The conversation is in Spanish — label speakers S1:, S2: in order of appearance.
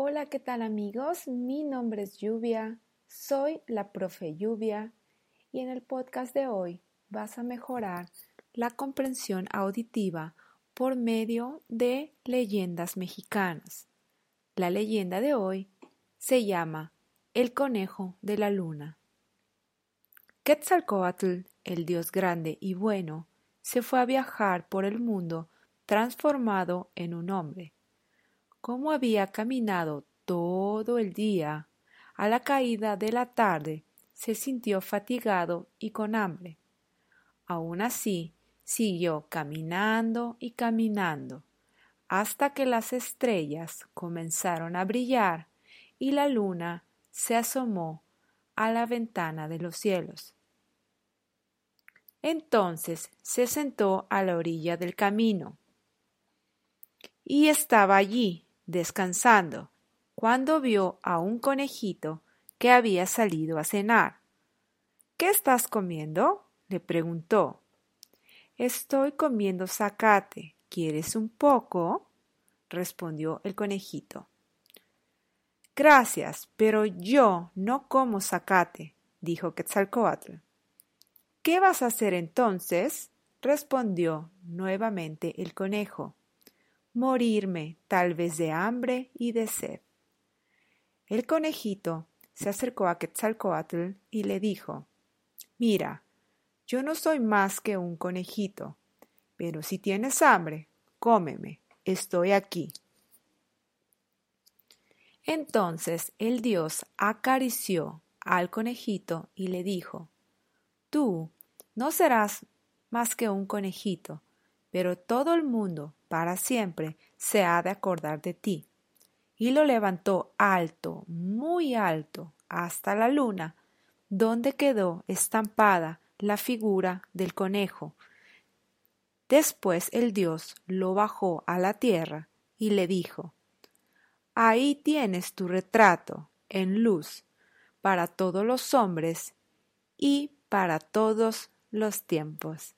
S1: Hola, ¿qué tal amigos? Mi nombre es Lluvia, soy la profe Lluvia y en el podcast de hoy vas a mejorar la comprensión auditiva por medio de leyendas mexicanas. La leyenda de hoy se llama El conejo de la luna. Quetzalcoatl, el dios grande y bueno, se fue a viajar por el mundo transformado en un hombre como había caminado todo el día, a la caída de la tarde se sintió fatigado y con hambre. Aun así, siguió caminando y caminando, hasta que las estrellas comenzaron a brillar y la luna se asomó a la ventana de los cielos. Entonces se sentó a la orilla del camino y estaba allí descansando, cuando vio a un conejito que había salido a cenar. ¿Qué estás comiendo? le preguntó. Estoy comiendo zacate. ¿Quieres un poco? respondió el conejito. Gracias, pero yo no como zacate, dijo Quetzalcoatl. ¿Qué vas a hacer entonces? respondió nuevamente el conejo morirme tal vez de hambre y de sed. El conejito se acercó a Quetzalcoatl y le dijo Mira, yo no soy más que un conejito, pero si tienes hambre, cómeme, estoy aquí. Entonces el dios acarició al conejito y le dijo Tú no serás más que un conejito, pero todo el mundo para siempre se ha de acordar de ti. Y lo levantó alto, muy alto, hasta la luna, donde quedó estampada la figura del conejo. Después el dios lo bajó a la tierra y le dijo Ahí tienes tu retrato, en luz, para todos los hombres y para todos los tiempos.